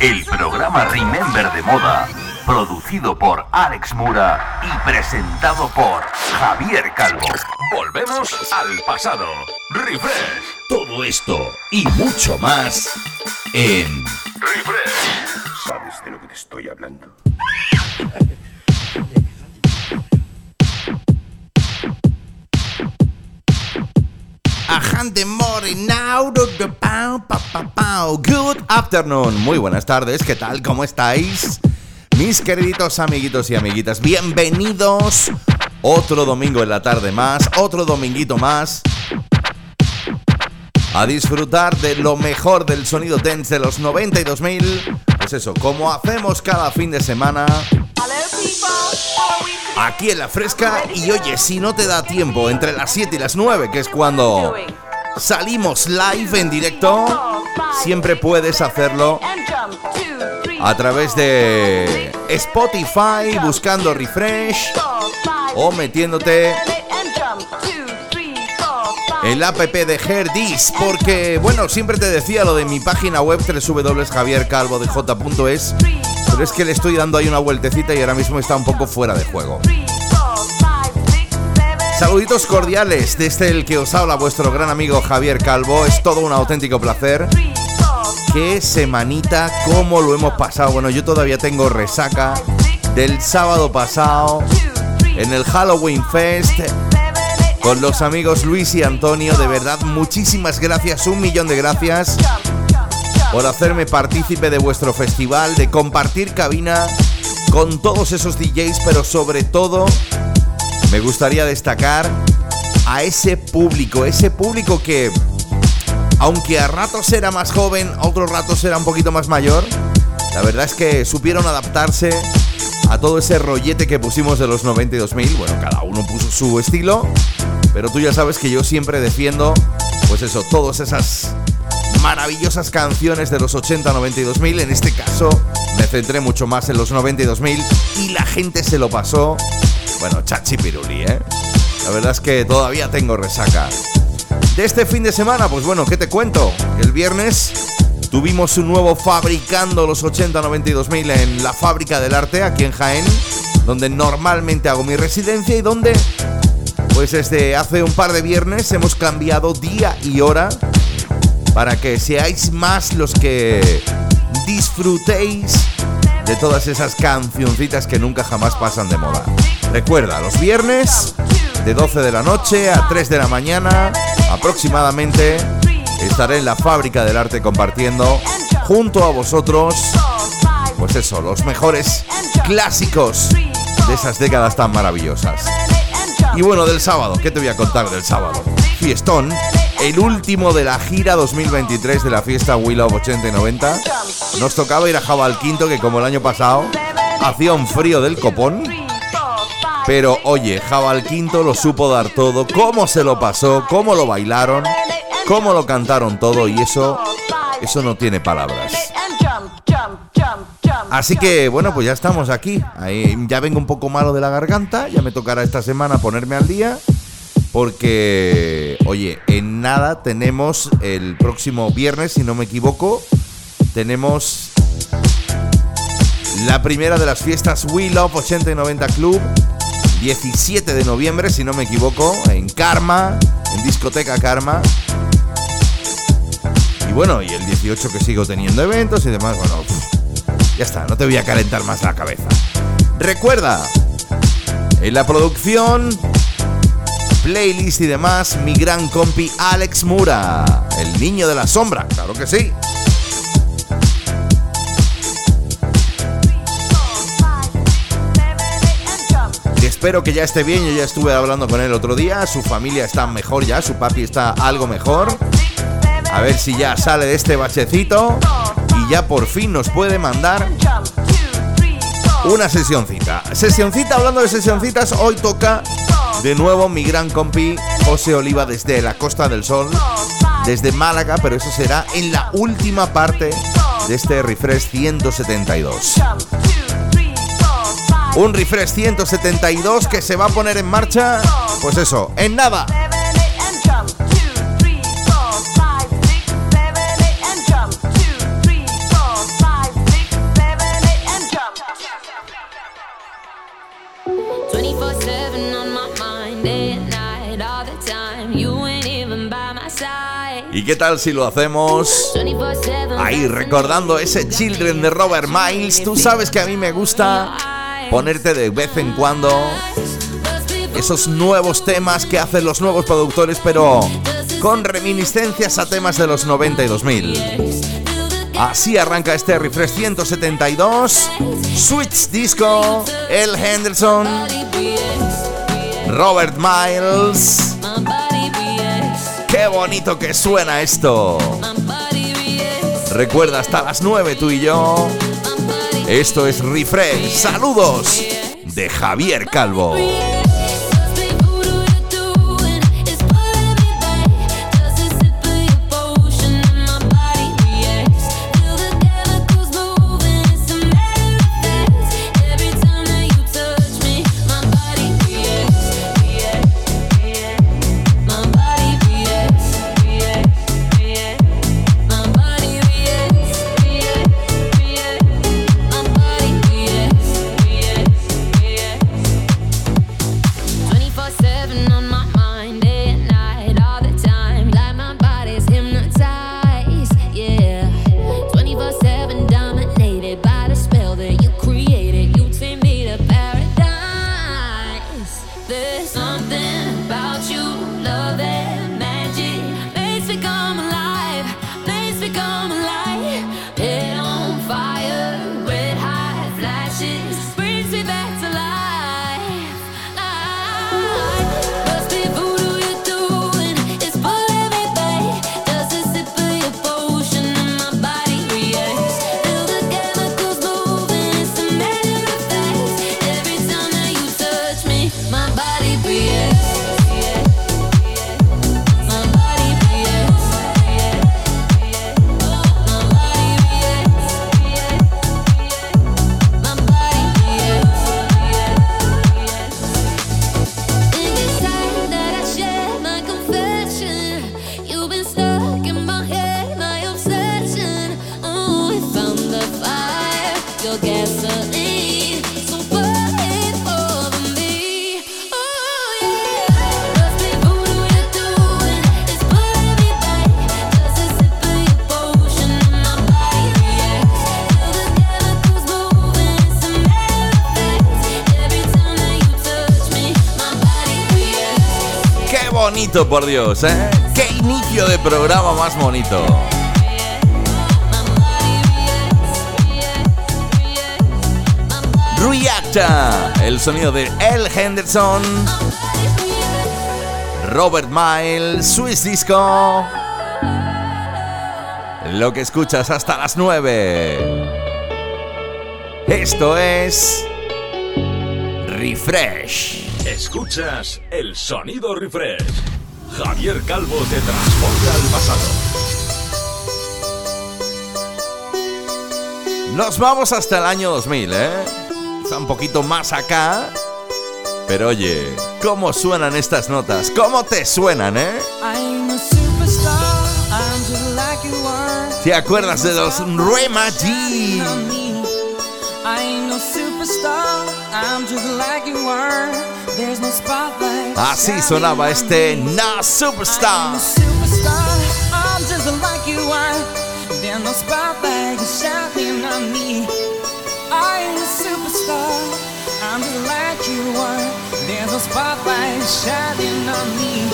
El programa Remember de Moda, producido por Alex Mura y presentado por Javier Calvo. Volvemos al pasado. Refresh. Todo esto y mucho más en Refresh. ¿Sabes de lo que te estoy hablando? Ajante Mori now. Good afternoon, muy buenas tardes, ¿qué tal? ¿Cómo estáis? Mis queriditos amiguitos y amiguitas, bienvenidos otro domingo en la tarde más, otro dominguito más a disfrutar de lo mejor del sonido dance de los 92.000. Pues eso, como hacemos cada fin de semana, aquí en la fresca. Y oye, si no te da tiempo entre las 7 y las 9, que es cuando salimos live en directo, siempre puedes hacerlo a través de Spotify, buscando refresh o metiéndote en la app de Herdis, porque bueno, siempre te decía lo de mi página web www.javiercalvodej.es, pero es que le estoy dando ahí una vueltecita y ahora mismo está un poco fuera de juego. Saluditos cordiales desde el que os habla vuestro gran amigo Javier Calvo, es todo un auténtico placer. Qué semanita, cómo lo hemos pasado. Bueno, yo todavía tengo resaca del sábado pasado en el Halloween Fest con los amigos Luis y Antonio. De verdad, muchísimas gracias, un millón de gracias por hacerme partícipe de vuestro festival, de compartir cabina con todos esos DJs, pero sobre todo me gustaría destacar a ese público, ese público que, aunque a ratos era más joven, otros ratos era un poquito más mayor, la verdad es que supieron adaptarse a todo ese rollete que pusimos de los 92.000. Bueno, cada uno puso su estilo, pero tú ya sabes que yo siempre defiendo, pues eso, todas esas maravillosas canciones de los 80, 92.000. En este caso, me centré mucho más en los 92.000 y la gente se lo pasó. Bueno, chachi piruli, ¿eh? La verdad es que todavía tengo resaca. De este fin de semana, pues bueno, ¿qué te cuento? El viernes tuvimos un nuevo Fabricando los 80 92.000 en la Fábrica del Arte, aquí en Jaén, donde normalmente hago mi residencia y donde, pues desde hace un par de viernes hemos cambiado día y hora para que seáis más los que disfrutéis de todas esas cancioncitas que nunca jamás pasan de moda. Recuerda, los viernes de 12 de la noche a 3 de la mañana aproximadamente estaré en la fábrica del arte compartiendo junto a vosotros, pues eso, los mejores clásicos de esas décadas tan maravillosas. Y bueno, del sábado, ¿qué te voy a contar del sábado? Fiestón, el último de la gira 2023 de la fiesta We Love 80 y 90. Nos tocaba ir a Jabal Quinto, que como el año pasado hacía un frío del copón. Pero oye, Jabal Quinto lo supo dar todo, cómo se lo pasó, cómo lo bailaron, cómo lo cantaron todo y eso, eso no tiene palabras. Así que bueno, pues ya estamos aquí. Ahí, ya vengo un poco malo de la garganta, ya me tocará esta semana ponerme al día. Porque, oye, en nada tenemos el próximo viernes, si no me equivoco, tenemos la primera de las fiestas We Love 80 y 90 Club. 17 de noviembre, si no me equivoco, en Karma, en discoteca Karma. Y bueno, y el 18 que sigo teniendo eventos y demás, bueno, pff, ya está, no te voy a calentar más la cabeza. Recuerda, en la producción, playlist y demás, mi gran compi Alex Mura, el niño de la sombra, claro que sí. Espero que ya esté bien. Yo ya estuve hablando con él otro día. Su familia está mejor ya, su papi está algo mejor. A ver si ya sale de este bachecito y ya por fin nos puede mandar una sesioncita. Sesioncita, hablando de sesioncitas, hoy toca de nuevo mi gran compi José Oliva desde la Costa del Sol, desde Málaga, pero eso será en la última parte de este refresh 172. Un refresh 172 que se va a poner en marcha, pues eso, en nada. ¿Y qué tal si lo hacemos ahí recordando ese Children de Robert Miles? Tú sabes que a mí me gusta ponerte de vez en cuando esos nuevos temas que hacen los nuevos productores, pero con reminiscencias a temas de los 90 y 2000. Así arranca este refresh 172, Switch Disco, El Henderson, Robert Miles. Qué bonito que suena esto. Recuerda hasta las 9 tú y yo. Esto es Refresh. Saludos de Javier Calvo. Por Dios, ¿eh? ¡Qué inicio de programa más bonito! Reacta, el sonido de El Henderson, Robert Miles, Swiss Disco. Lo que escuchas hasta las 9. Esto es Refresh. Escuchas el sonido Refresh. Javier Calvo te transporta al pasado. Nos vamos hasta el año 2000, ¿eh? Está un poquito más acá. Pero oye, ¿cómo suenan estas notas? ¿Cómo te suenan, eh? ¿Te acuerdas de los Rema G? I ain't no superstar, I'm just like you are. There's no spotlight. Así sonaba este Na Superstar. superstar, I'm just like you are. There's no spotlight shining on me. I ain't a superstar, I'm just like you are. There's no spotlight shining on me.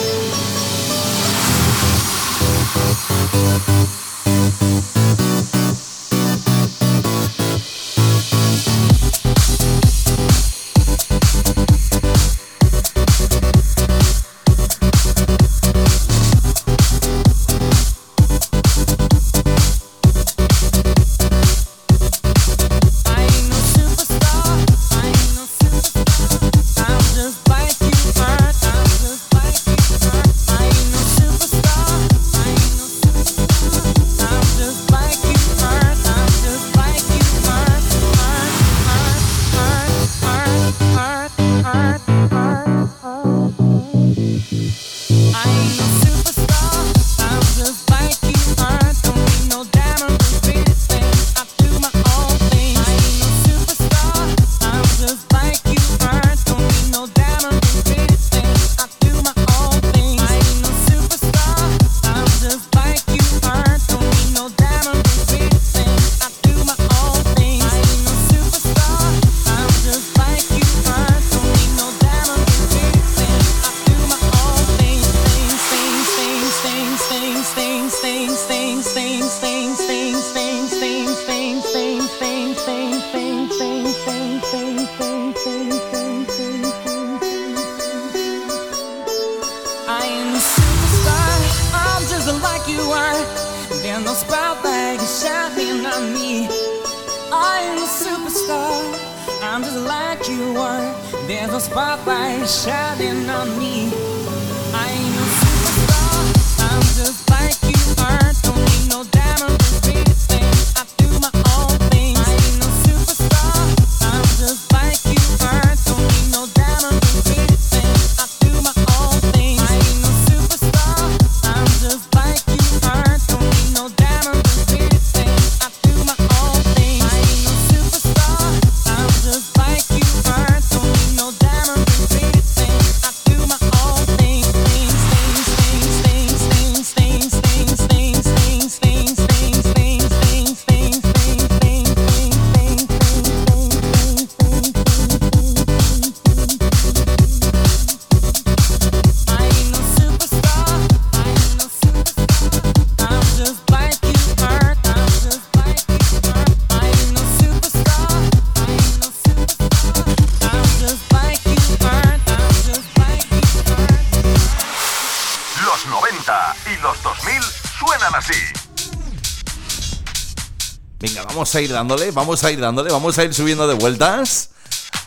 Vamos a ir dándole, vamos a ir dándole, vamos a ir subiendo de vueltas.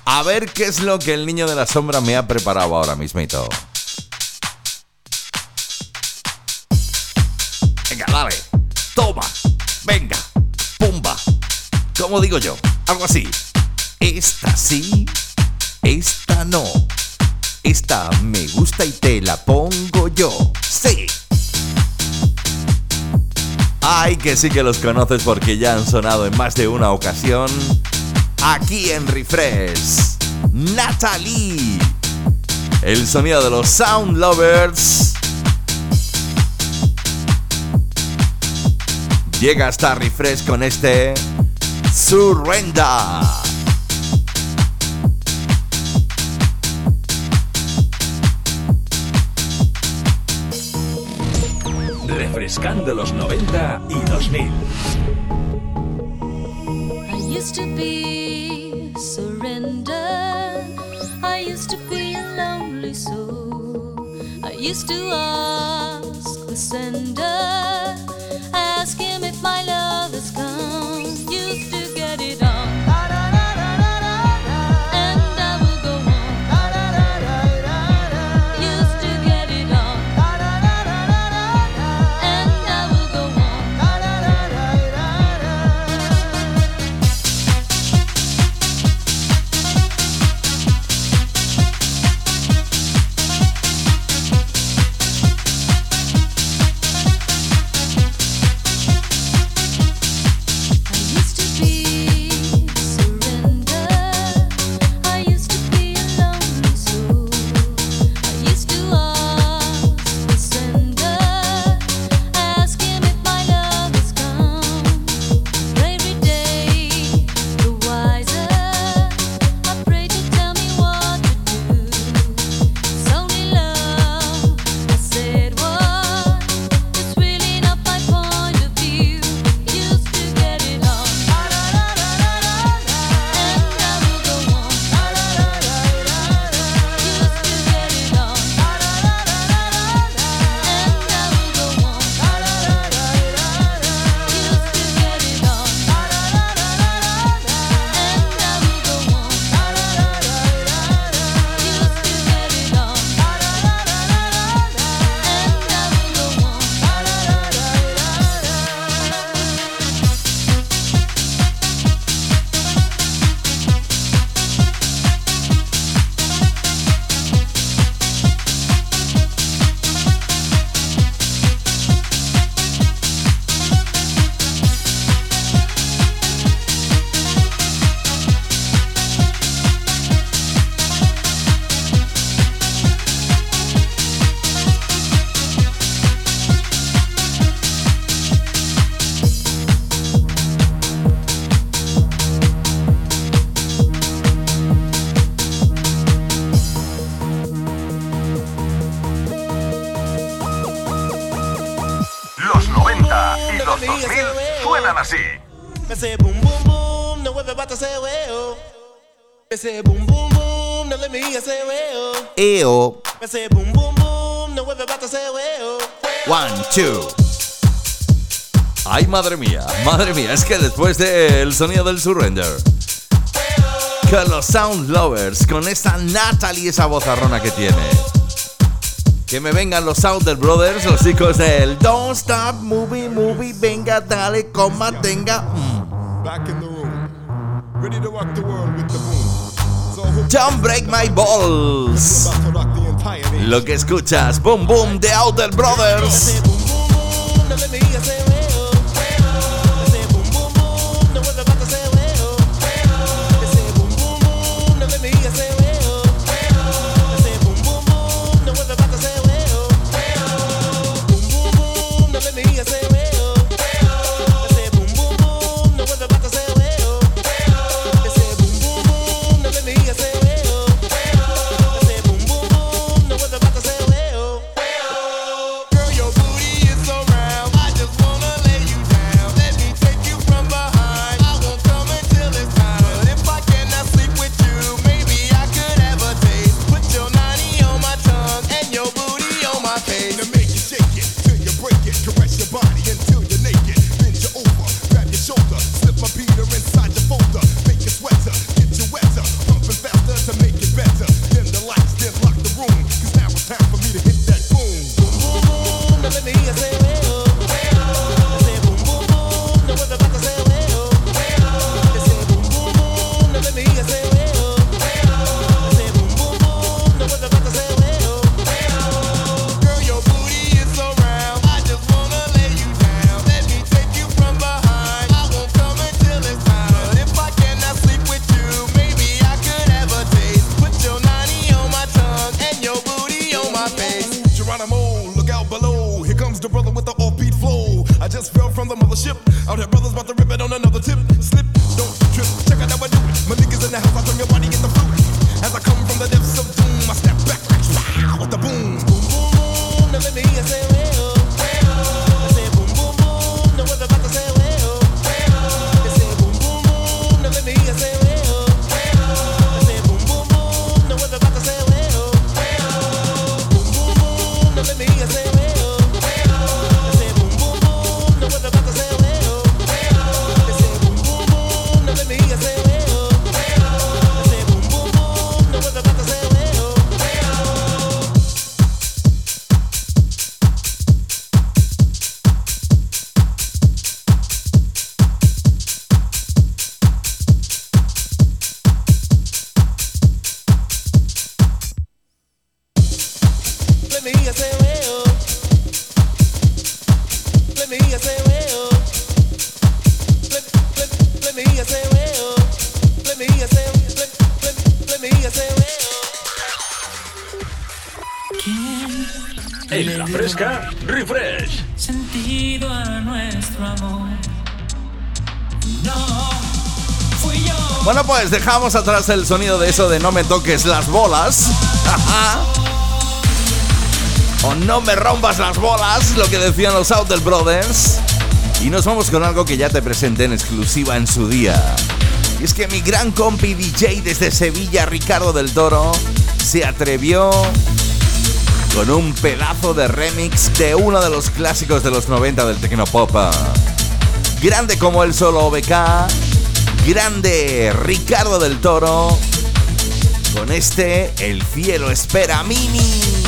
A ver qué es lo que el niño de la sombra me ha preparado ahora mismito. Venga, dale. Toma. Venga. Pumba. Como digo yo, algo así. Esta sí, esta no. Esta me gusta y te la pongo yo. Sí. Ay, que sí que los conoces porque ya han sonado en más de una ocasión. Aquí en Refresh, Natalie. El sonido de los Sound Lovers. Llega hasta Refresh con este Surrender. Refrescando los 90 y 2000. I used to be surrender. I used to be a lonely soul. I used to ask the sender, ask him if my love Ay, madre mía, madre mía, es que después del de sonido del Surrender, con los Sound Lovers, con esta Natalie, esa voz arrona que tiene. Que me vengan los Outer Brothers, los chicos del Don't Stop, Movie, Movie, venga, dale, coma, tenga. Mm. Back in the room, ready to the world with the. Don't break my balls. Lo que escuchas, Boom Boom de Outer Brothers. dejamos atrás el sonido de eso de no me toques las bolas. o no me rompas las bolas, lo que decían los Outer Brothers. Y nos vamos con algo que ya te presenté en exclusiva en su día. Y es que mi gran compi DJ desde Sevilla, Ricardo del Toro, se atrevió con un pedazo de remix de uno de los clásicos de los 90 del Tecnopop. Grande como el solo OBK, grande Ricardo del Toro con este El cielo espera Mimi.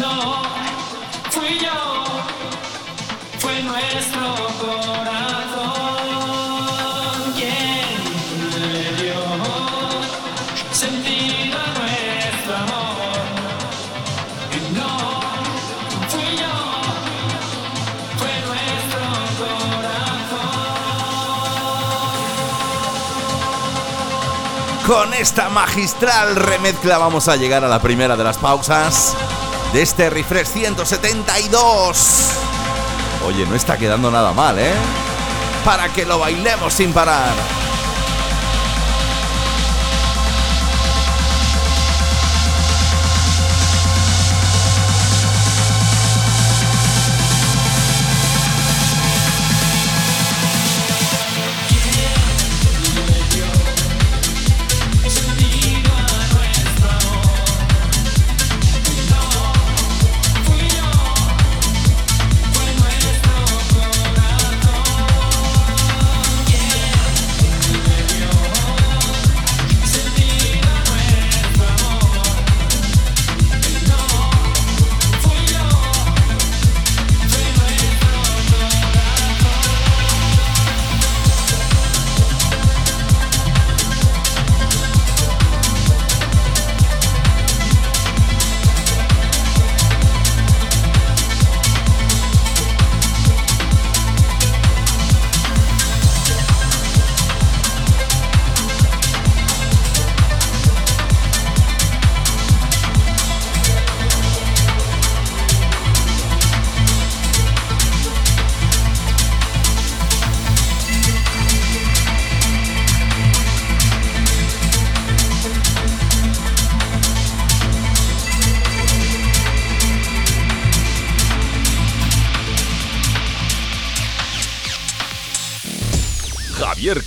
No, fui yo, fue nuestro corazón quien le dio sentido a nuestro amor. No, fui yo, fue nuestro corazón. Con esta magistral remezcla vamos a llegar a la primera de las pausas de este refresh 172. Oye, no está quedando nada mal, ¿eh? Para que lo bailemos sin parar.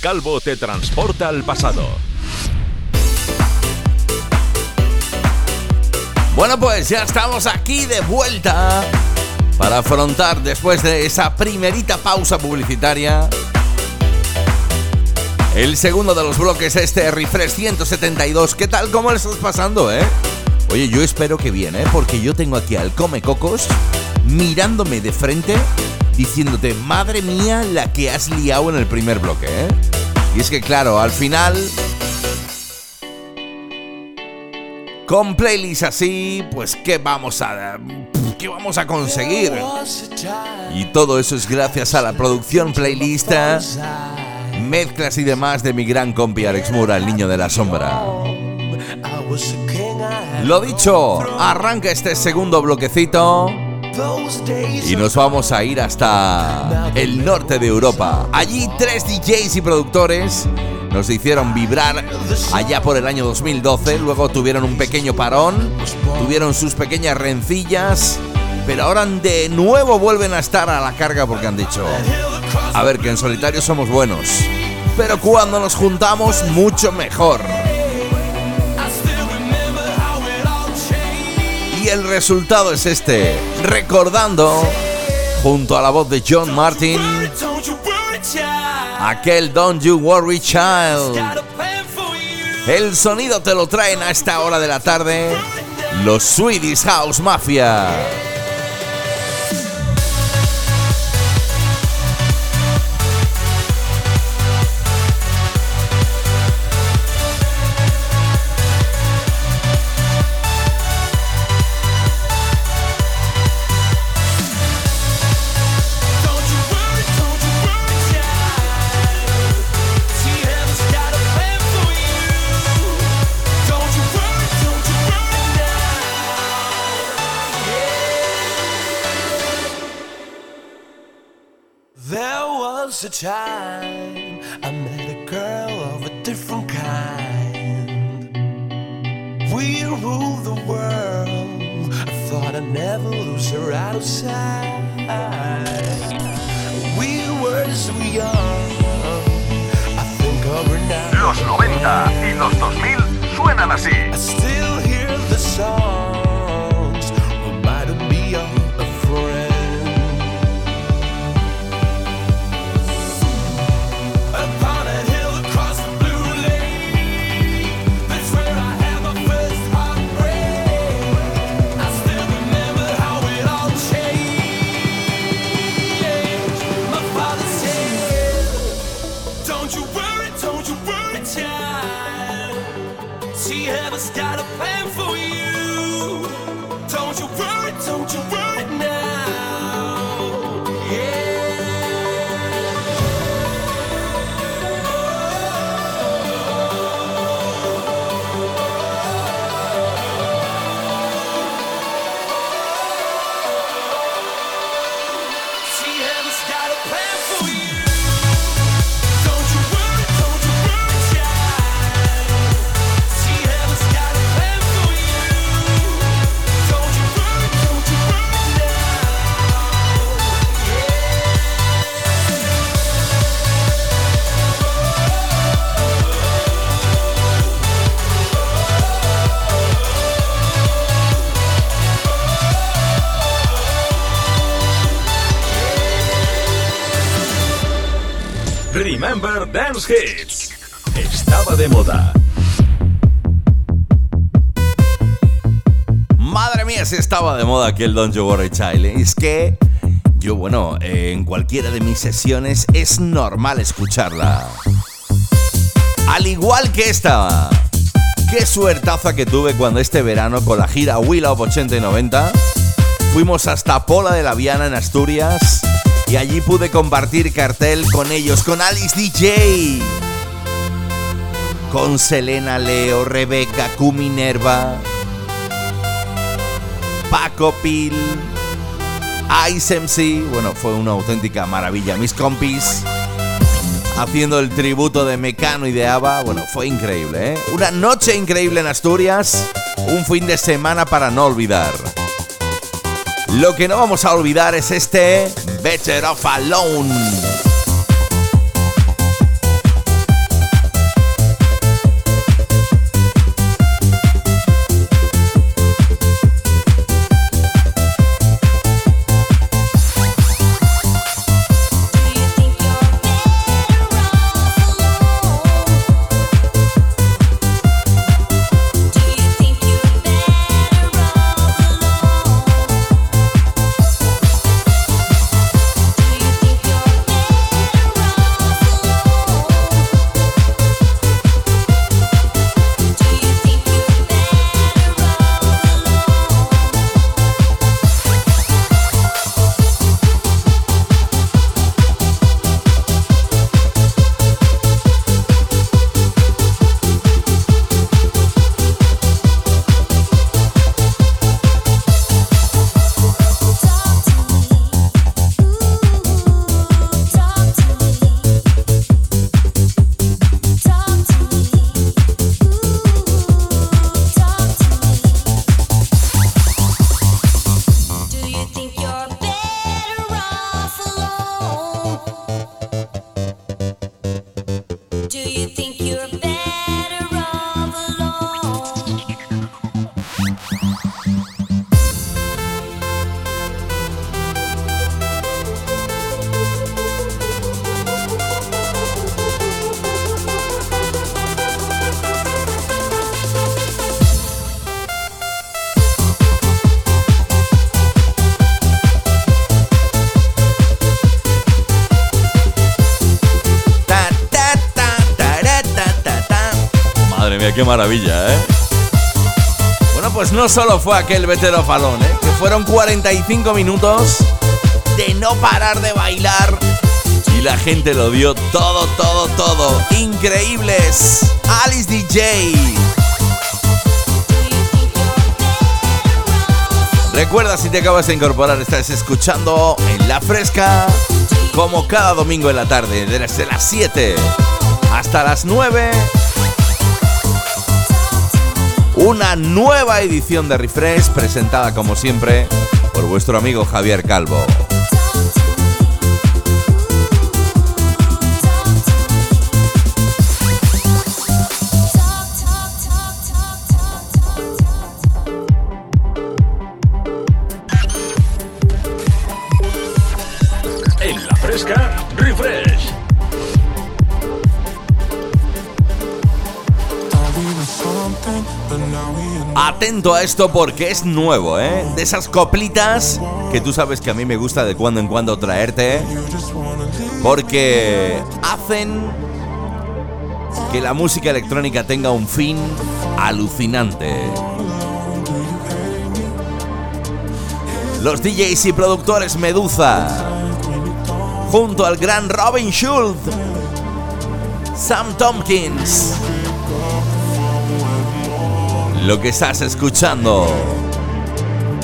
Calvo te transporta al pasado. Bueno, pues ya estamos aquí de vuelta para afrontar después de esa primerita pausa publicitaria el segundo de los bloques, este refresh 172. ¿Qué tal? ¿Cómo le estás pasando, eh? Oye, yo espero que bien, ¿eh? Porque yo tengo aquí al Come Cocos mirándome de frente diciéndote, madre mía, la que has liado en el primer bloque, ¿eh? Y es que, claro, al final Con playlists así, pues ¿qué vamos a qué vamos a conseguir? Y todo eso es gracias a la producción playlista, mezclas y demás de mi gran compi Alex Mura, el niño de la sombra. Lo dicho, arranca este segundo bloquecito y nos vamos a ir hasta el norte de Europa. Allí tres DJs y productores nos hicieron vibrar allá por el año 2012, luego tuvieron un pequeño parón, tuvieron sus pequeñas rencillas, pero ahora de nuevo vuelven a estar a la carga porque han dicho, a ver que en solitario somos buenos, pero cuando nos juntamos mucho mejor. Y el resultado es este, recordando, junto a la voz de John Martin, aquel Don't You Worry Child. El sonido te lo traen a esta hora de la tarde los Swedish House Mafia. A time I met a girl of a different kind. We ruled the world. I thought I'd never lose her out of sight. We were so young. I think of her now. Los 90 y los 2000 suenan así. I still hear the songs Dance Hits. Estaba de moda. Madre mía, si estaba de moda aquel Don't You Worry Child. Es que yo, bueno, eh, en cualquiera de mis sesiones es normal escucharla. Al igual que esta. Qué suertaza que tuve cuando este verano con la gira Will Up 80 y 90 fuimos hasta Pola de la Viana en Asturias y allí pude compartir cartel con ellos, con Alice DJ, con Selena Leo, Rebeca, Q Minerva, Paco Pil, Ice MC, bueno, fue una auténtica maravilla. Mis compis haciendo el tributo de Mecano y de Ava, bueno, fue increíble, ¿eh? Una noche increíble en Asturias, un fin de semana para no olvidar. Lo que no vamos a olvidar es este Better Off Alone. Maravilla, ¿eh? Bueno, pues no solo fue aquel Better Off Alone, ¿eh? Que fueron 45 minutos de no parar de bailar. Y la gente lo dio todo, todo, todo. Increíbles. Alice DJ. Recuerda si te acabas de incorporar, estás escuchando en La Fresca, como cada domingo en la tarde, desde las 7 hasta las 9. Una nueva edición de Refresh presentada como siempre por vuestro amigo Javier Calvo. Atento a esto porque es nuevo, ¿eh? De esas coplitas que tú sabes que a mí me gusta de cuando en cuando traerte. Porque hacen que la música electrónica tenga un fin alucinante. Los DJs y productores Medusa, junto al gran Robin Schulz, Sam Tompkins. Lo que estás escuchando.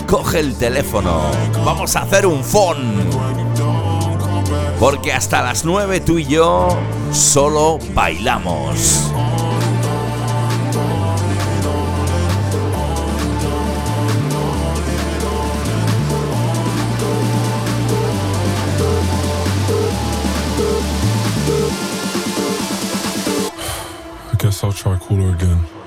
Coge el teléfono. Vamos a hacer un phone. Porque hasta las 9 tú y yo solo bailamos. I guess I'll try cooler again.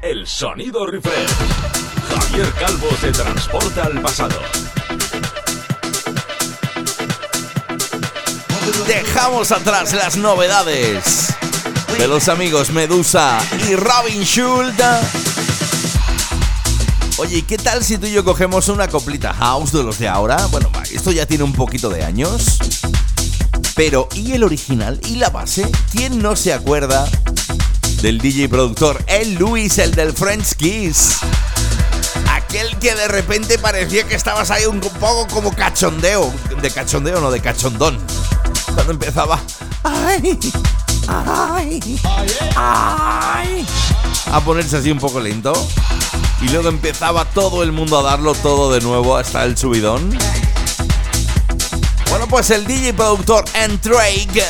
El sonido refresh. Javier Calvo te transporta al pasado. Dejamos atrás las novedades de los amigos Medusa y Robin Schultz. Oye, ¿y qué tal si tú y yo cogemos una coplita house de los de ahora? Bueno, esto ya tiene un poquito de años. Pero, ¿y el original? ¿Y la base? ¿Quién no se acuerda del DJ productor El Luis, el del French Kiss? Aquel que de repente parecía que estabas ahí un poco como cachondeo. De cachondeo, no, de cachondón. Cuando empezaba. ¡Ay! ¡Ay! ¡Ay! A ponerse así un poco lento. Y luego empezaba todo el mundo a darlo todo de nuevo hasta el subidón. Bueno, pues el DJ productor Drake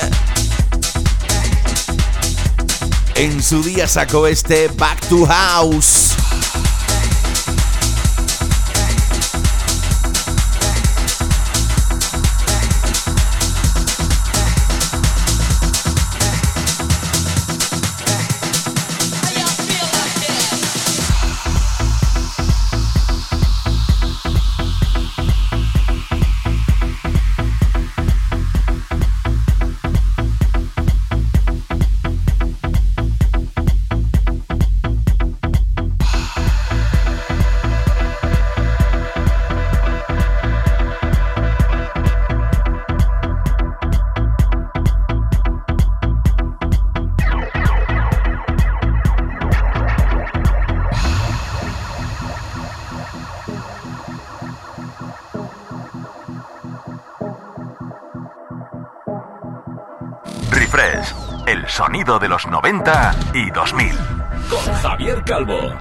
en su día sacó este Back to House. 90 y 2000. Con Javier Calvo.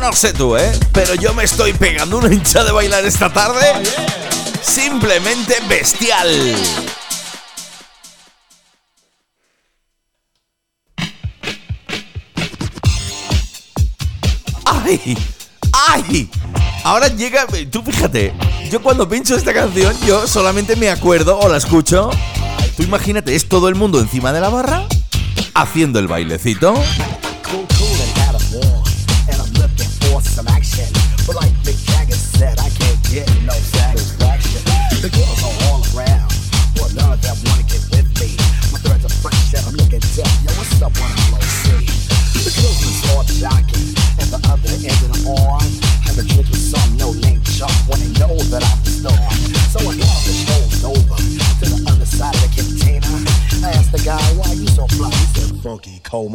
No sé tú, ¿eh? Pero yo me estoy pegando una hincha de bailar esta tarde. Simplemente bestial. ¡Ay! ¡Ay! Ahora llega. Tú fíjate, yo cuando pincho esta canción, yo solamente me acuerdo o la escucho. Tú imagínate, es todo el mundo encima de la barra haciendo el bailecito. I no satisfaction. The girls are all around. Well, none of them wanna get with me. My threads are fresh and I'm looking deaf. Yo, what's up when I'm low C? The girls are start shocking. And the other end of the arm. Have a drink with some no name chump when they know that I'm the star. So I got the show's over to the other of the container. I asked the guy, why you so fly? He said, funky cold.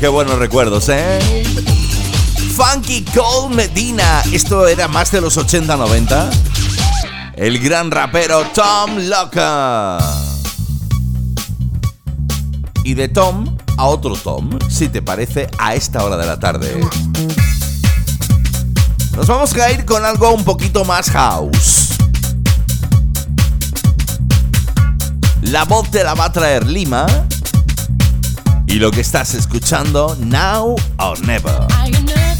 Qué buenos recuerdos, ¿eh? Funky Cold Medina. Esto era más de los 80-90. El gran rapero Tom Locker. Y de Tom a otro Tom, si te parece, a esta hora de la tarde. Nos vamos a ir con algo un poquito más house. La voz te la va a traer Lima. Y lo que estás escuchando, Now or Never.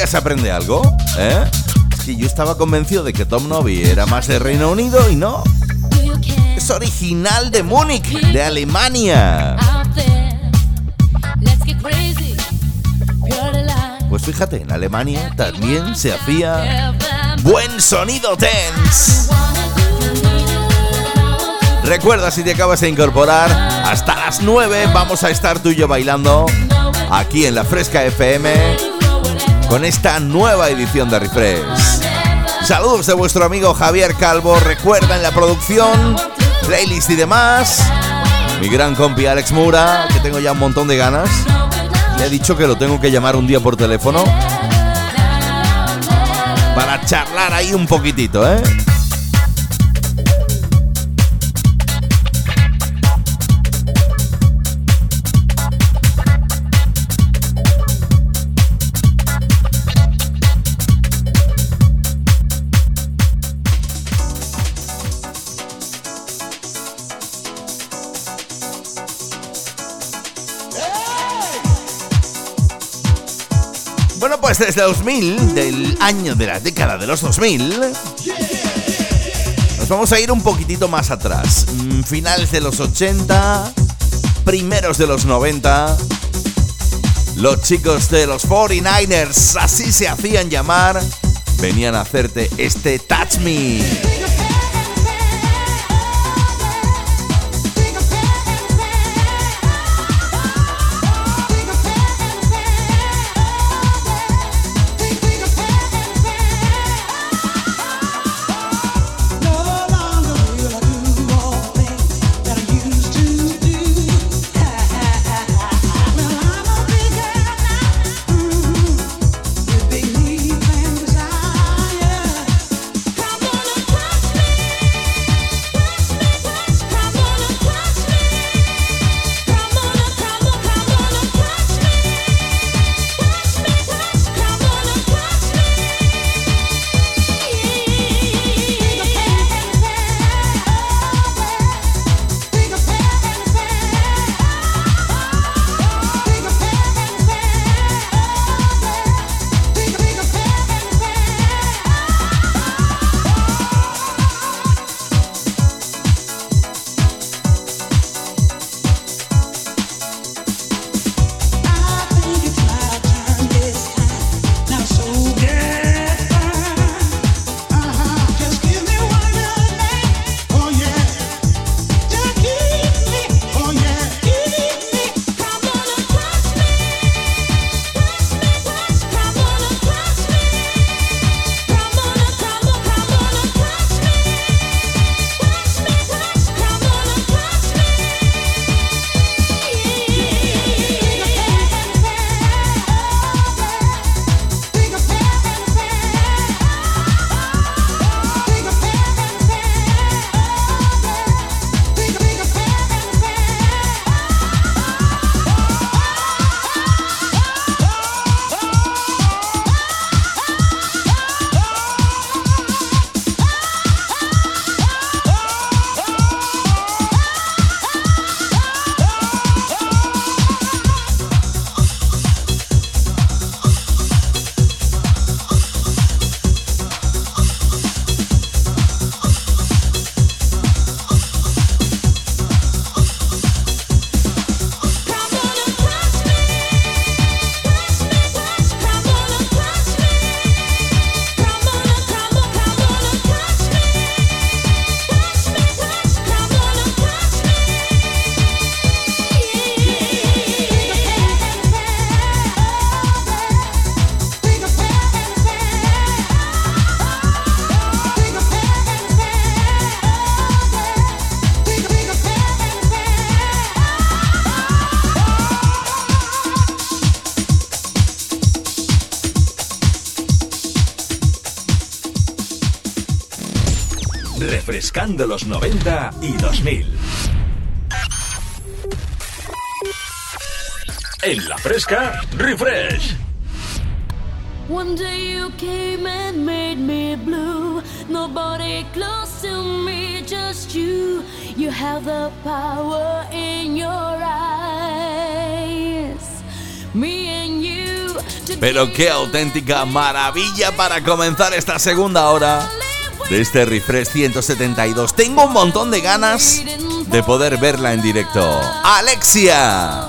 Días se aprende algo, ¿eh? Es que yo estaba convencido de que Tom Novi era más de Reino Unido y no. Es original de Múnich, de Alemania. Pues fíjate, en Alemania también se hacía buen sonido dance. Recuerda si te acabas de incorporar, hasta las 9 vamos a estar tú y yo bailando aquí en la Fresca FM con esta nueva edición de Refresh. Saludos de vuestro amigo Javier Calvo. Recuerda en la producción, playlist y demás. Mi gran compi Alex Mura, que tengo ya un montón de ganas. Le he dicho que lo tengo que llamar un día por teléfono para charlar ahí un poquitito, ¿eh? Pues desde 2000, del año de la década de los 2000, nos vamos a ir un poquitito más atrás. Mm, Finales de los 80, primeros de los 90. Los chicos de los 49ers, así se hacían llamar, venían a hacerte este Touch Me. Refrescando los 90 y 2000. En la fresca, refresh. One day you came and made me blue. Nobody close to me, just you. You have the power in your eyes. Me and you. Pero qué auténtica maravilla para comenzar esta segunda hora de este refresh 172. Tengo un montón de ganas de poder verla en directo. Alexia.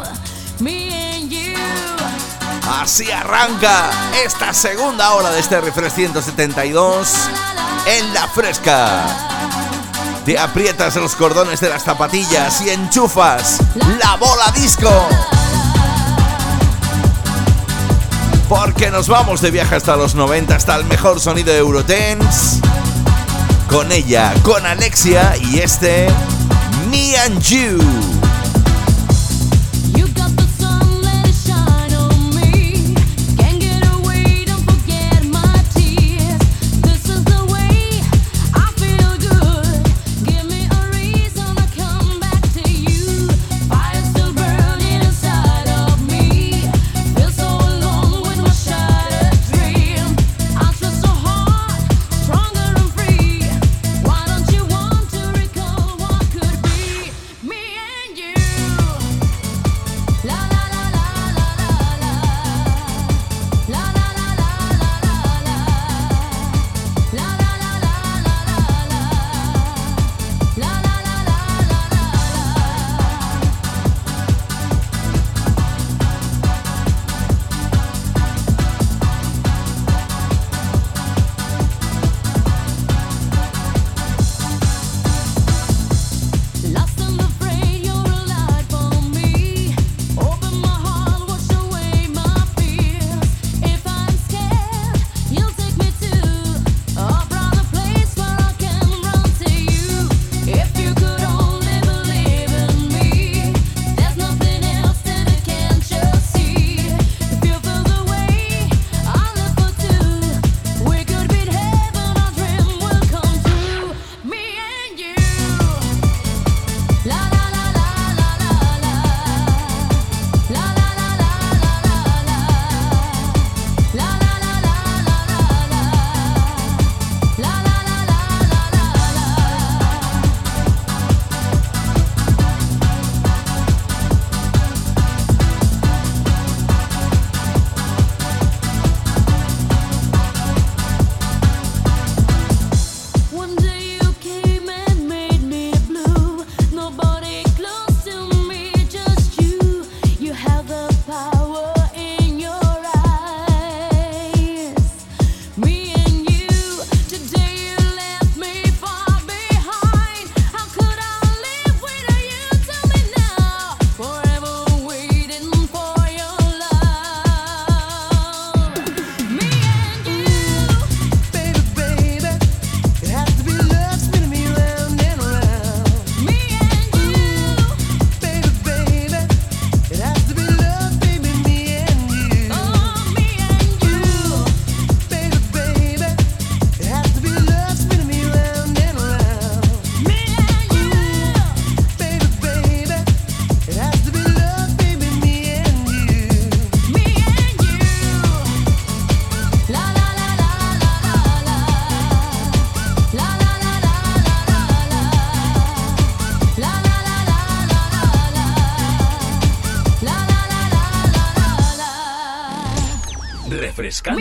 Así arranca esta segunda hora de este refresh 172 en la fresca. Te aprietas los cordones de las zapatillas y enchufas la bola disco. Porque nos vamos de viaje hasta los 90, hasta el mejor sonido de Eurotense. Con ella, con Alexia y este Me and You.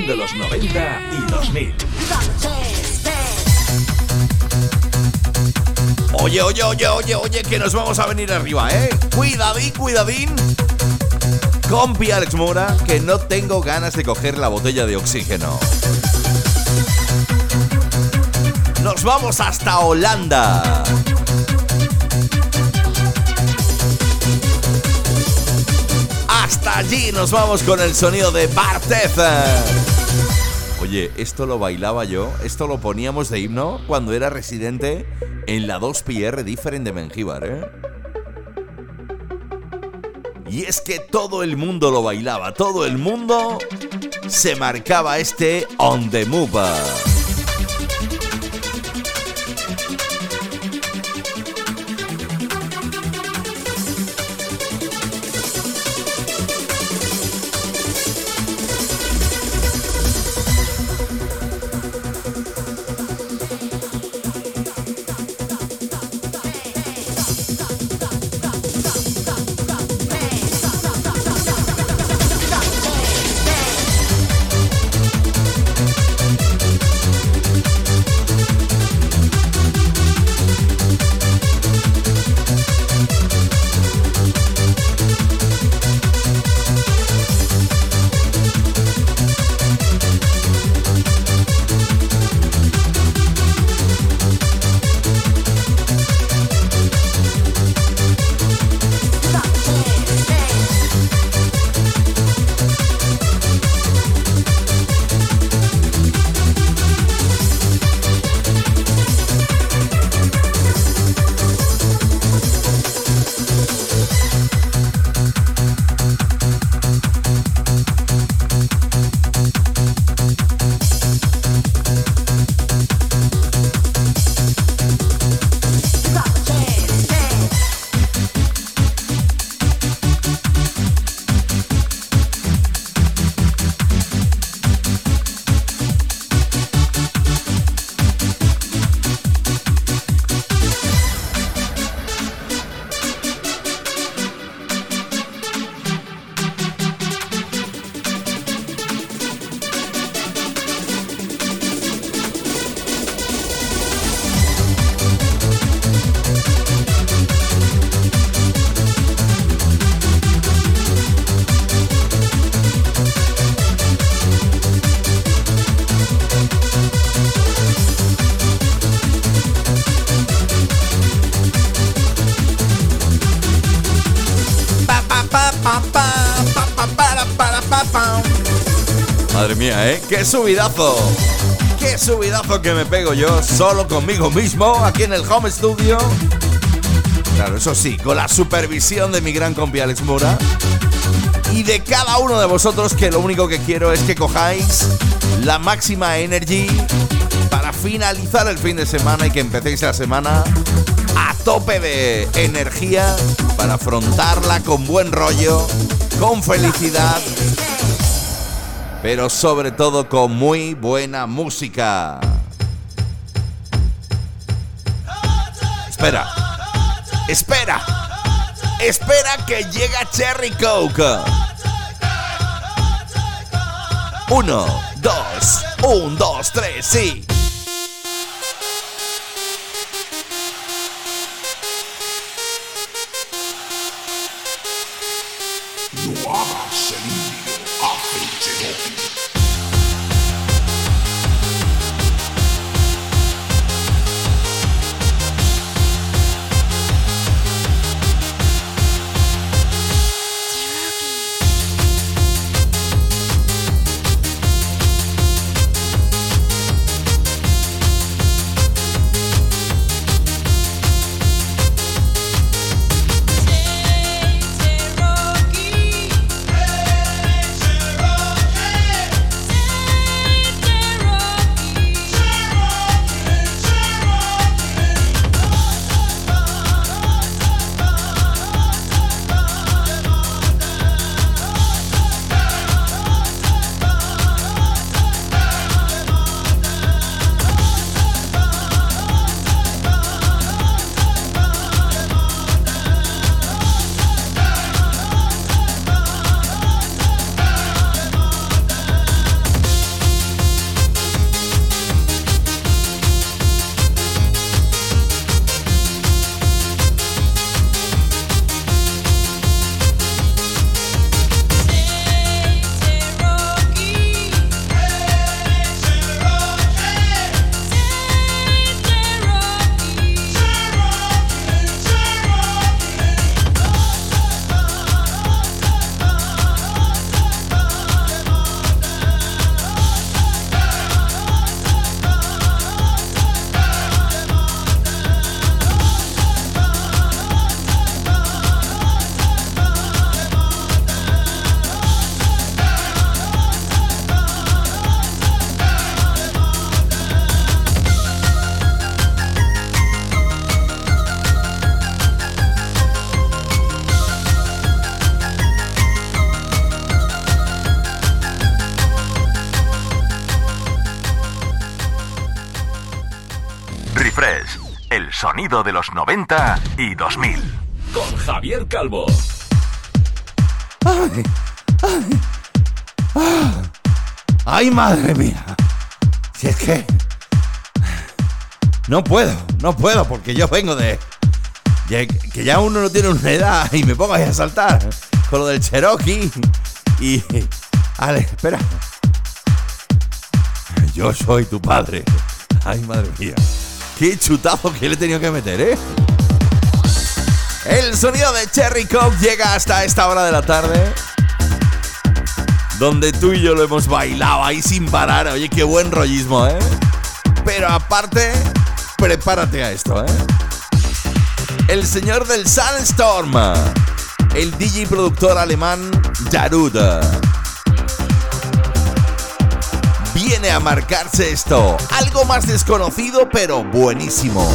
Refrescando los 90 y 2000. Oye, oye, oye, oye, oye, que nos vamos a venir arriba, ¿eh? Cuidadín, cuidadín. Compi Alex Mora, que no tengo ganas de coger la botella de oxígeno. Nos vamos hasta Holanda. Hasta allí nos vamos con el sonido de Bartez. Oye, esto lo bailaba yo, esto lo poníamos de himno cuando era residente en la 2PR Different de Mengíbar, ¿eh? Y es que todo el mundo lo bailaba, todo el mundo se marcaba este On the Move. ¿Eh? ¡Qué subidazo! ¡Qué subidazo que me pego yo solo conmigo mismo aquí en el home studio! Claro, eso sí, con la supervisión de mi gran compi Alex Mora y de cada uno de vosotros que lo único que quiero es que cojáis la máxima energy para finalizar el fin de semana y que empecéis la semana a tope de energía para afrontarla con buen rollo, con felicidad, pero sobre todo con muy buena música. Espera, espera, espera que llega Cherry Coke. Uno, dos, un, dos, tres, sí. Sonido de los 90 y 2000. Con Javier Calvo. Ay, ay, ah. ay, madre mía. Si es que no puedo, no puedo porque yo vengo de de que ya uno no tiene una edad y me pongo ahí a saltar con lo del Cherokee y Ale, espera. Yo soy tu padre. Ay, madre mía. Qué chutazo que le he tenido que meter, ¿eh? El sonido de Cherry Coke llega hasta esta hora de la tarde. Donde tú y yo lo hemos bailado ahí sin parar. Oye, qué buen rollismo, ¿eh? Pero aparte, prepárate a esto, ¿eh? El señor del Sandstorm. El DJ productor alemán Jarud. Viene a marcarse esto. Algo más desconocido, pero buenísimo.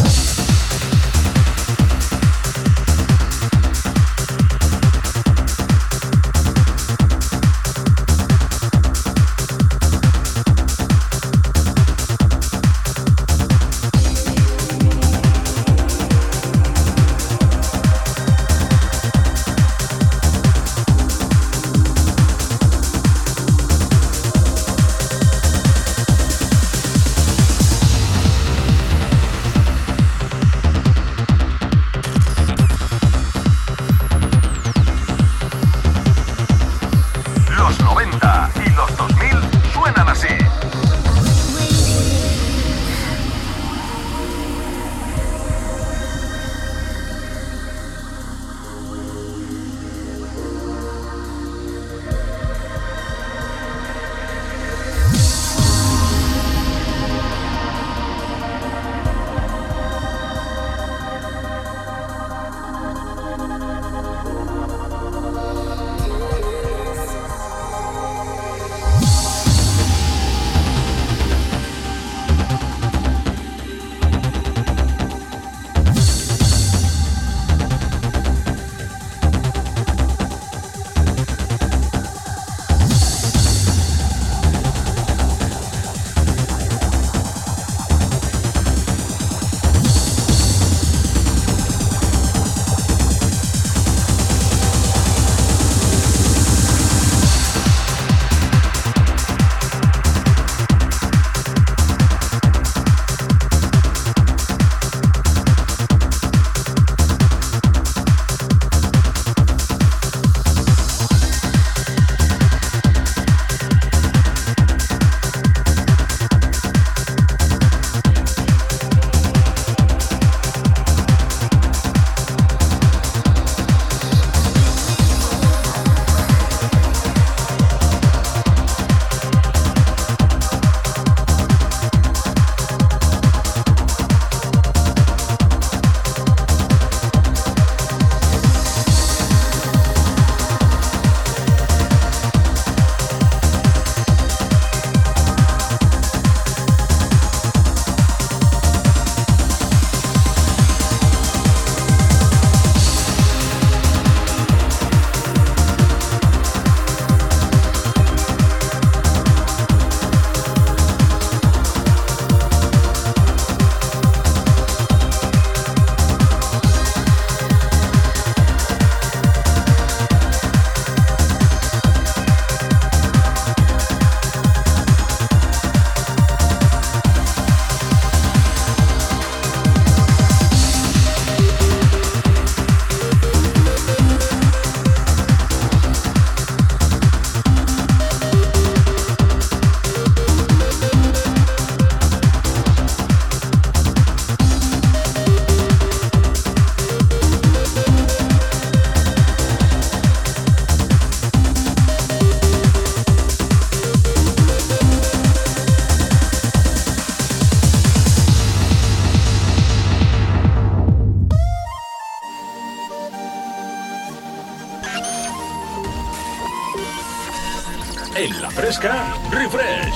Refresh.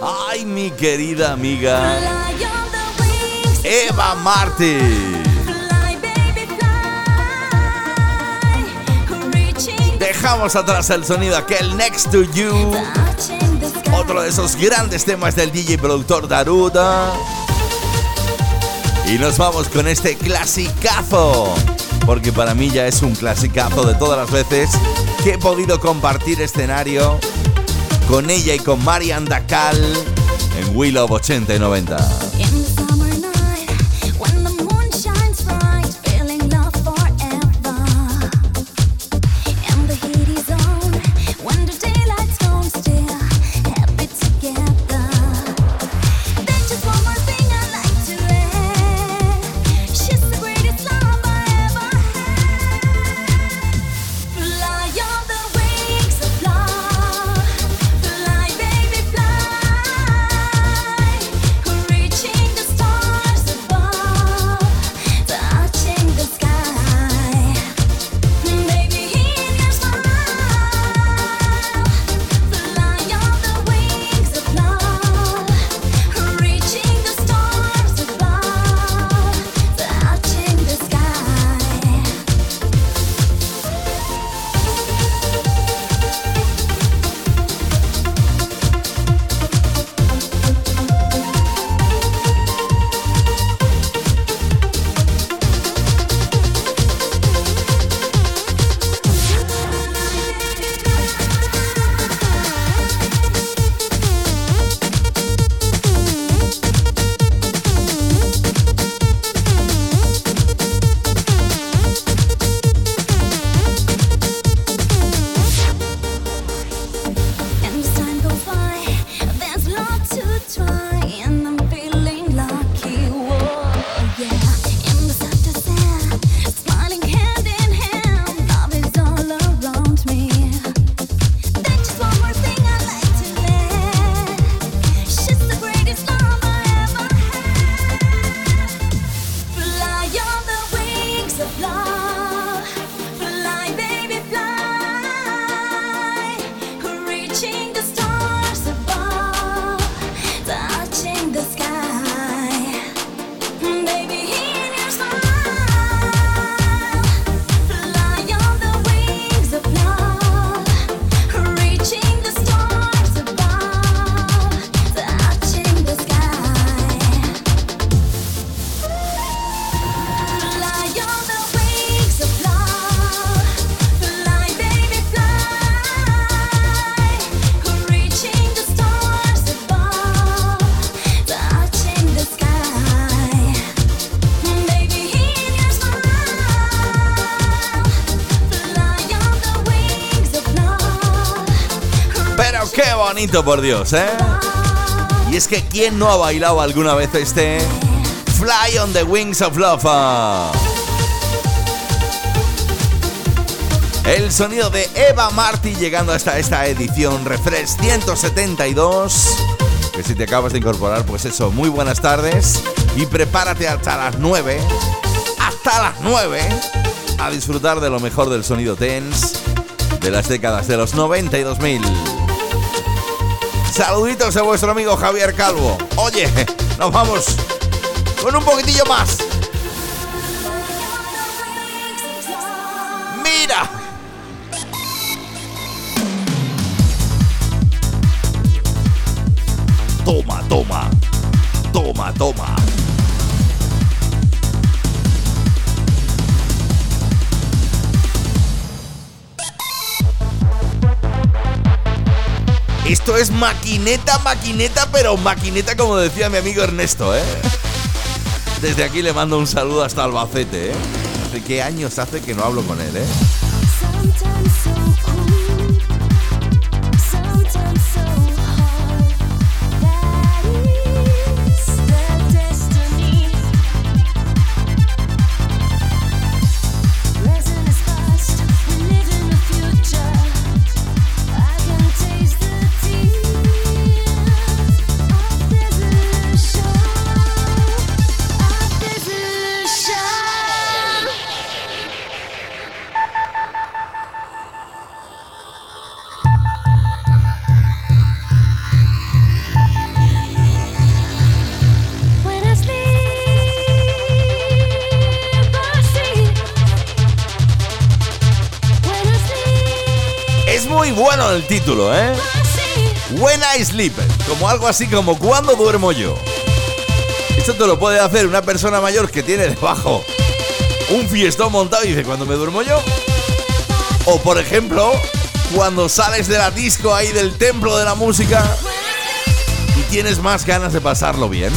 Ay, mi querida amiga Eva Martin. Dejamos atrás el sonido aquel Next to You. Otro de esos grandes temas del DJ productor Daruda. Y nos vamos con este clasicazo. Porque para mí ya es un clasicazo de todas las veces que he podido compartir escenario con ella y con Marian Dacal en Willow 80 y 90. Por Dios, ¿eh? Y es que ¿quién no ha bailado alguna vez este Fly on the Wings of Love? El sonido de Eva Marty llegando hasta esta edición Refresh 172. Que si te acabas de incorporar, pues eso, muy buenas tardes. Y prepárate hasta las 9. Hasta las 9. A disfrutar de lo mejor del sonido tense de las décadas de los 90 y 2000. Saluditos a vuestro amigo Javier Calvo. Oye, nos vamos con un poquitillo más. Esto es maquineta, maquineta, pero maquineta como decía mi amigo Ernesto, ¿eh? Desde aquí le mando un saludo hasta Albacete, ¿eh? Hace qué años hace que no hablo con él, ¿eh? Título, ¿eh? When I Sleep, como algo así como cuando duermo yo. Esto te lo puede hacer una persona mayor que tiene debajo un fiestón montado y dice, cuando me duermo yo? O por ejemplo, cuando sales de la disco ahí del templo de la música y tienes más ganas de pasarlo bien.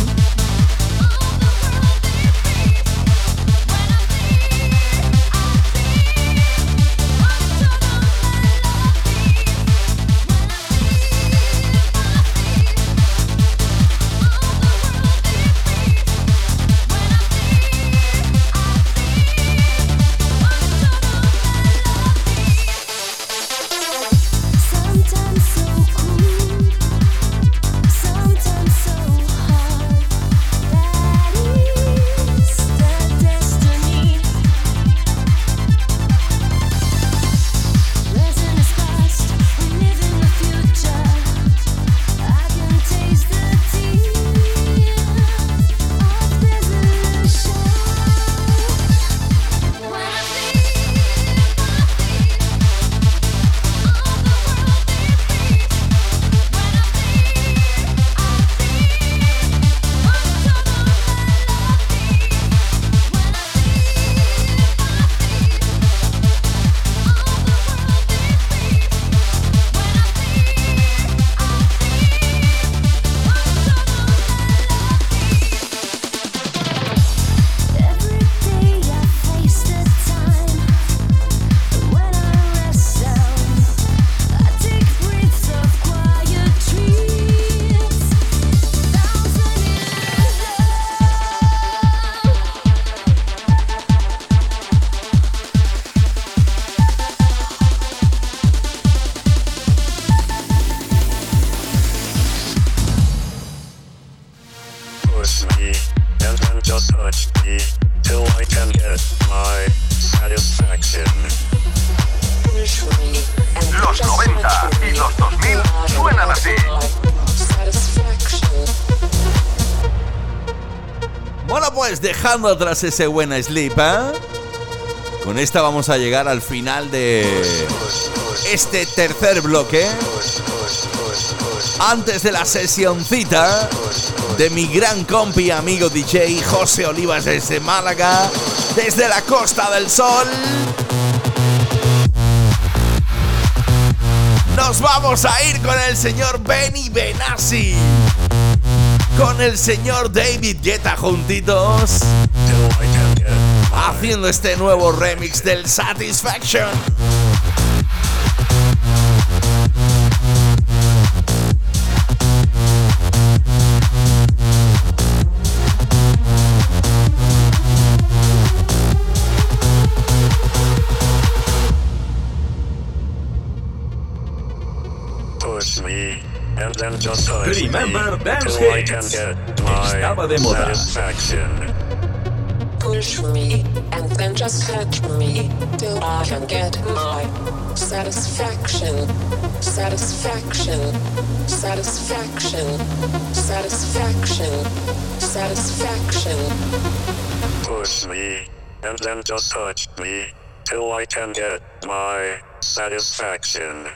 Dejando atrás ese buena sleep, ¿eh? Con esta vamos a llegar al final de este tercer bloque. Antes de la sesioncita de mi gran compi amigo DJ José Olivas desde Málaga, desde la Costa del Sol. Nos vamos a ir con el señor Benny Benassi. Con el señor David Guetta juntitos. Haciendo este nuevo remix del Satisfaction. Remember me Dance till I can Hits. Estaba de moda. Push me and then just touch me till I can get my satisfaction. Satisfaction. Satisfaction. Satisfaction. Satisfaction. Push me, and then just touch me till I can get my satisfaction.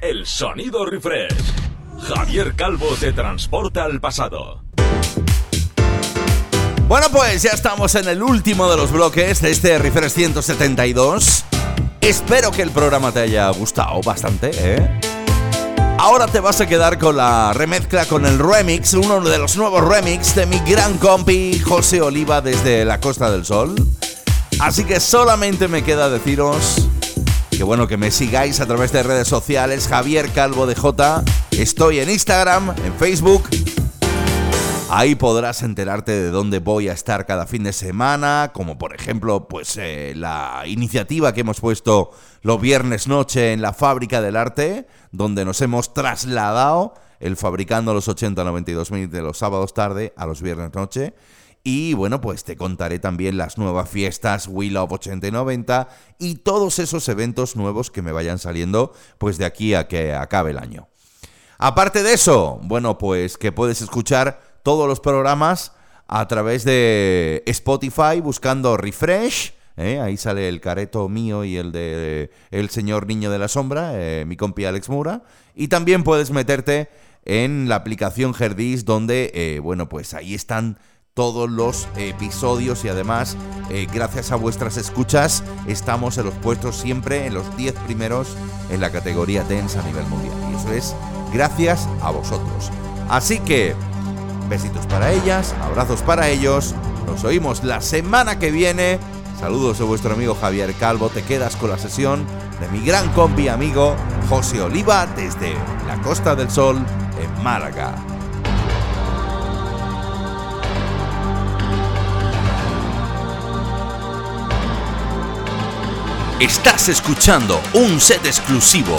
El sonido refresh. Javier Calvo te transporta al pasado. Bueno, pues ya estamos en el último de los bloques de este Refresh 172. Espero que el programa te haya gustado bastante, ¿eh? Ahora te vas a quedar con la remezcla, con el remix, uno de los nuevos remix de mi gran compi José Oliva desde la Costa del Sol. Así que solamente me queda deciros que bueno que me sigáis a través de redes sociales, Javier Calvo de J. Estoy en Instagram, en Facebook. Ahí podrás enterarte de dónde voy a estar cada fin de semana, como por ejemplo, pues eh, la iniciativa que hemos puesto los viernes noche en la Fábrica del Arte, donde nos hemos trasladado el fabricando los 80-92 de los sábados tarde a los viernes noche. Y bueno, pues te contaré también las nuevas fiestas We Love 80 y 90 y todos esos eventos nuevos que me vayan saliendo pues de aquí a que acabe el año. Aparte de eso, bueno, pues que puedes escuchar todos los programas a través de Spotify buscando Refresh. ¿eh? Ahí sale el careto mío y el de el señor Niño de la Sombra, eh, mi compi Alex Mura. Y también puedes meterte en la aplicación Herdis, donde, eh, bueno, pues ahí están todos los episodios y además, eh, gracias a vuestras escuchas, estamos en los puestos siempre en los 10 primeros en la categoría Dance a nivel mundial. Y eso es gracias a vosotros. Así que, besitos para ellas, abrazos para ellos. Nos oímos la semana que viene. Saludos de vuestro amigo Javier Calvo. Te quedas con la sesión de mi gran compi amigo José Oliva desde la Costa del Sol en Málaga. Estás escuchando un set exclusivo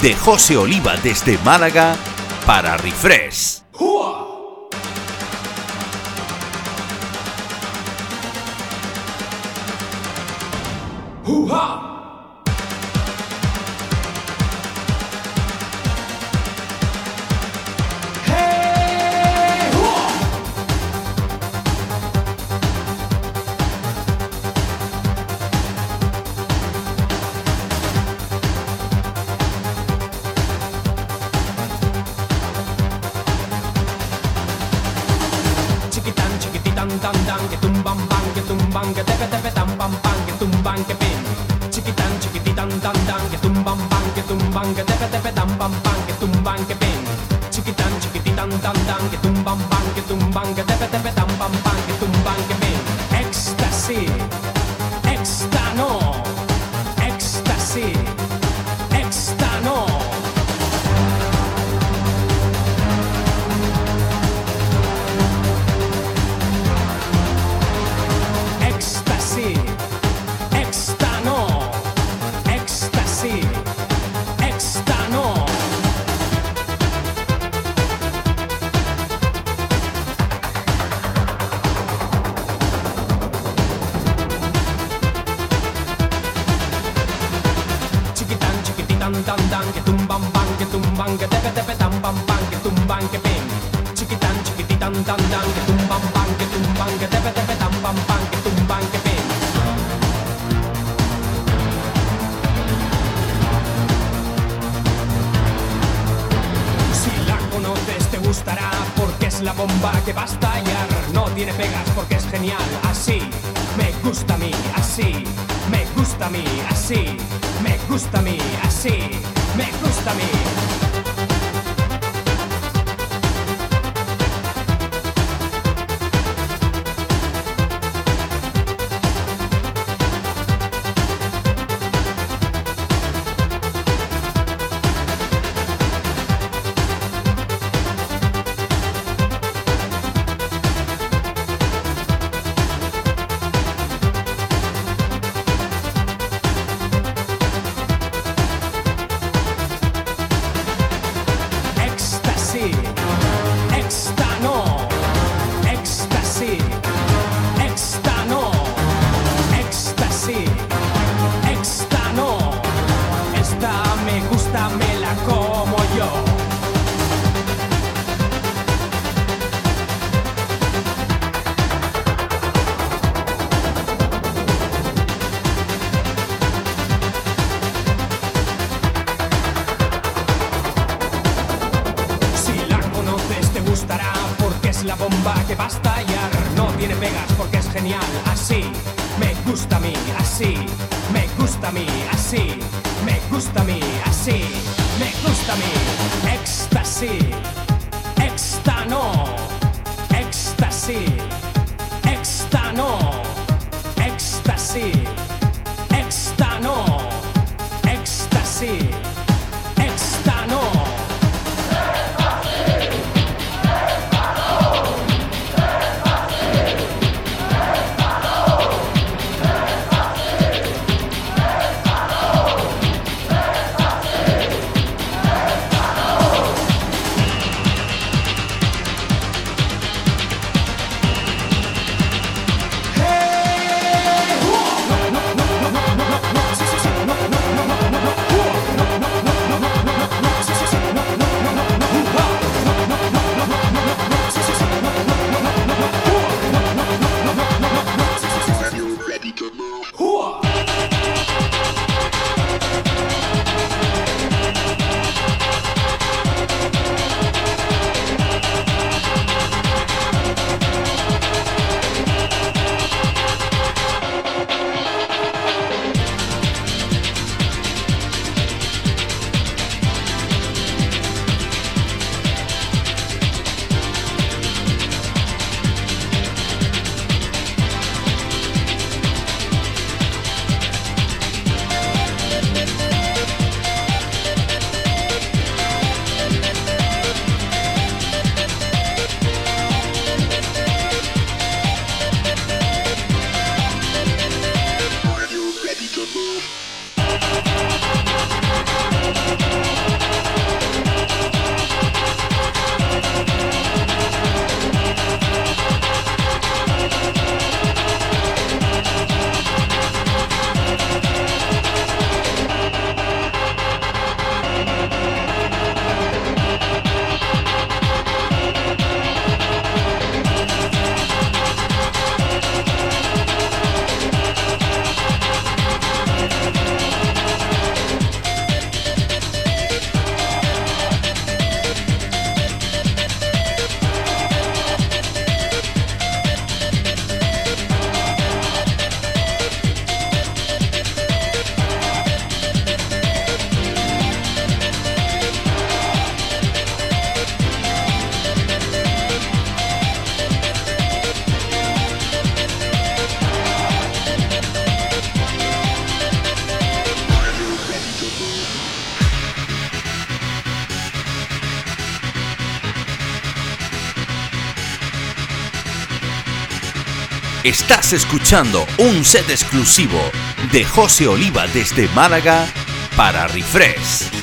de José Oliva desde Málaga para Refresh. Tan, tumban, pan, que tumban, que tepe, tepe, tan, pam, pan, que tumban, que pin. Chiquitan, chiquititan, tan, tan, que tumban, pan, que tumban, que tepe, tepe, tan, pam, pan, que tumban, que pin. Éxtasis, tan, que tumban, pan, que tumban, que tepe, tepe, tan, pam, pan, que tumban, que pin. Chiquitan, chiquititan, tan, tan, que tumban, pan, que tumban, que tepe, tepe, tan, pam, pan, que tumban, que pin. Si la conoces te gustará porque es la bomba que va a estallar. No tiene pegas porque es genial. Así me gusta a mí, así me gusta a mí, así me gusta a mí, así me gusta a mí. Estás escuchando un set exclusivo de José Oliva desde Málaga para Refresh.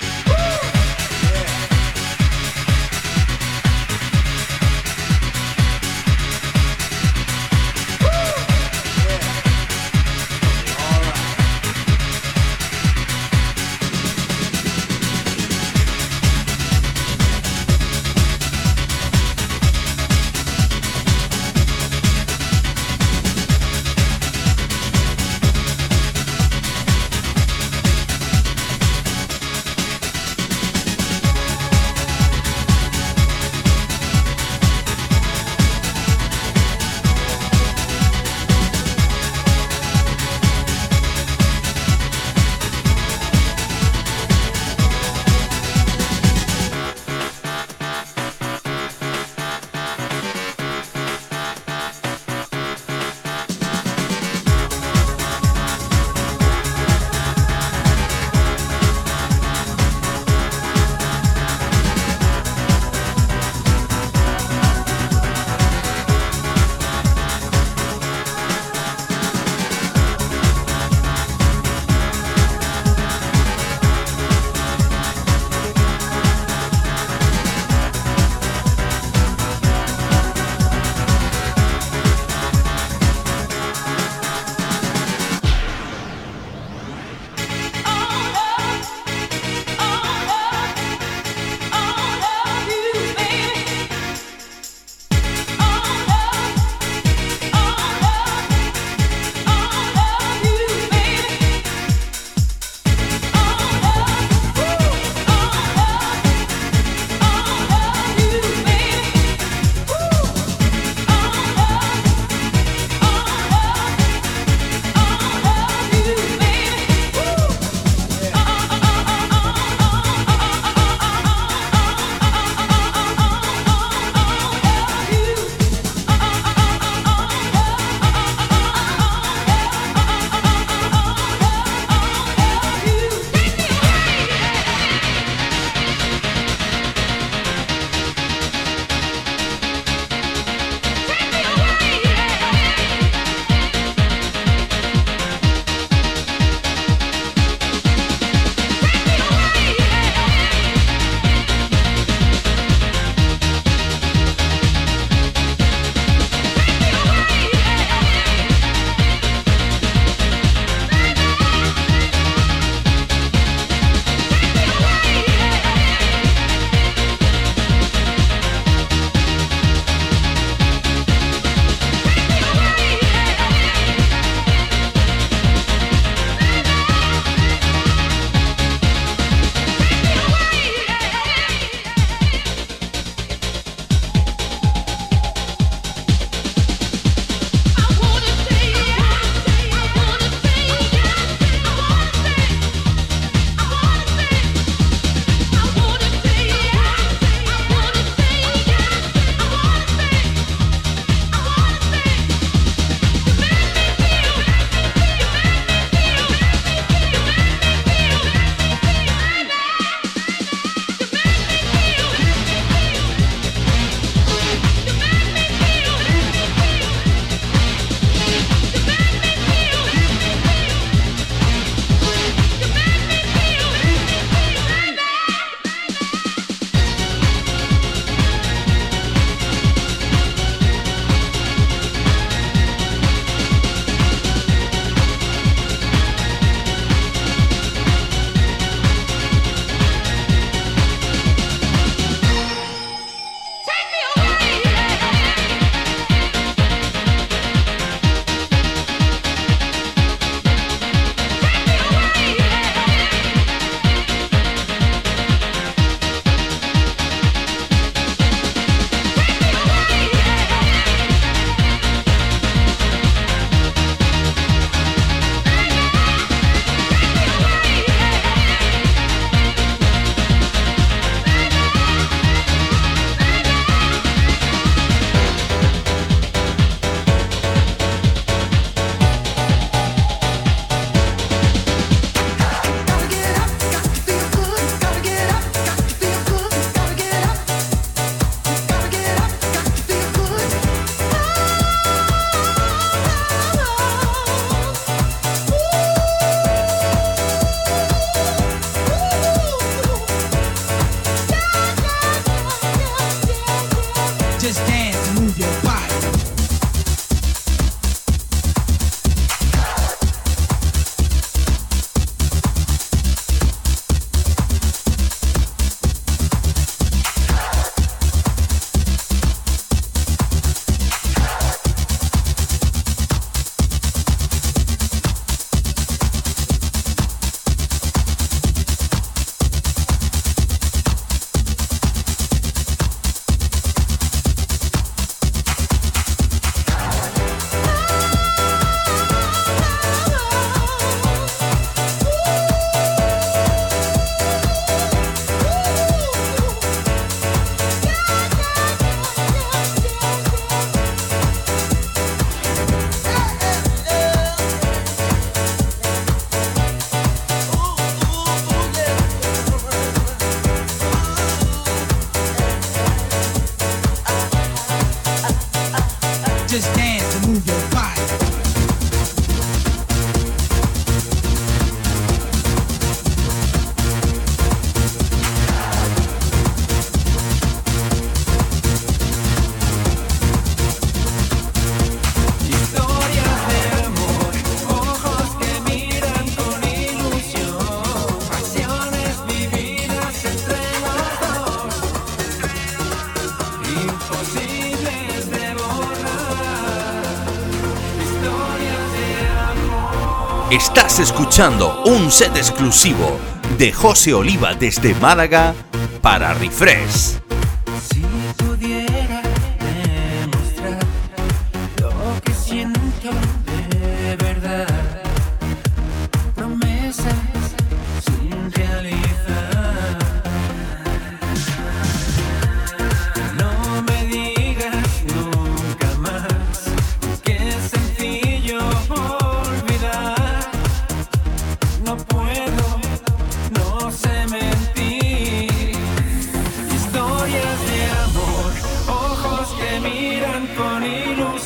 Estás escuchando un set exclusivo de José Oliva desde Málaga para Refresh.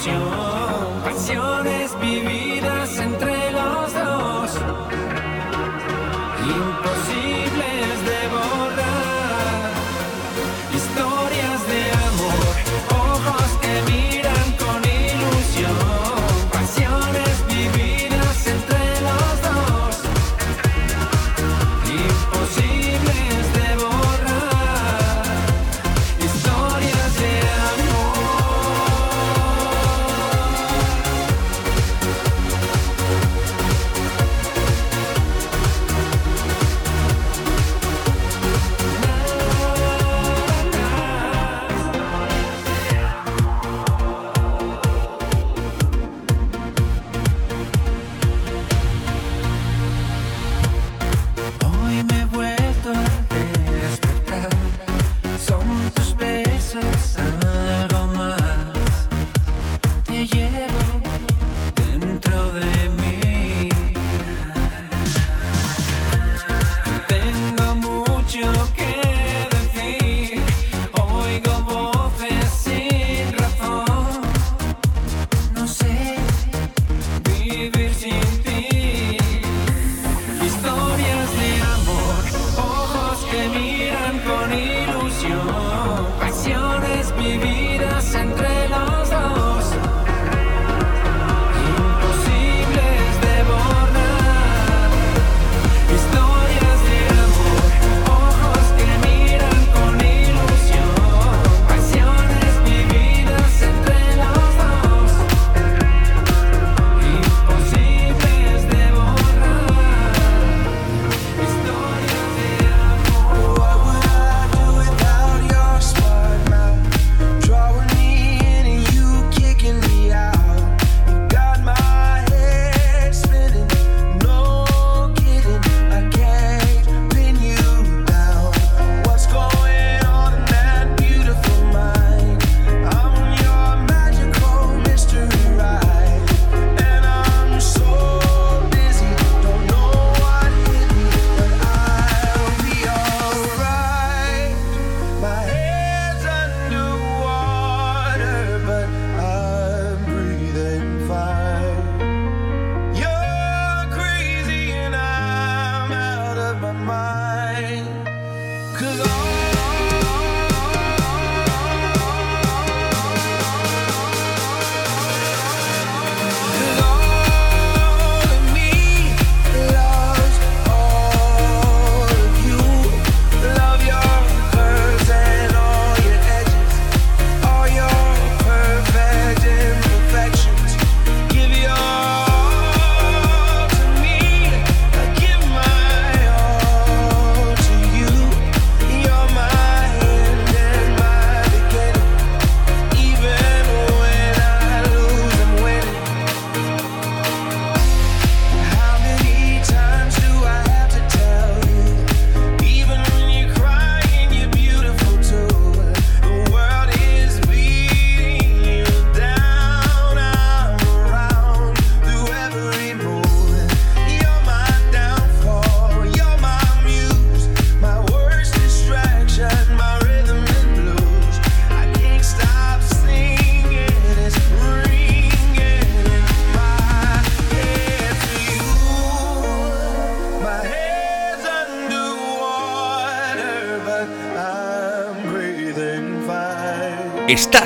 就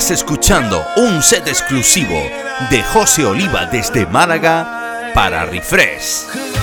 Estás escuchando un set exclusivo de José Oliva desde Málaga para Refresh.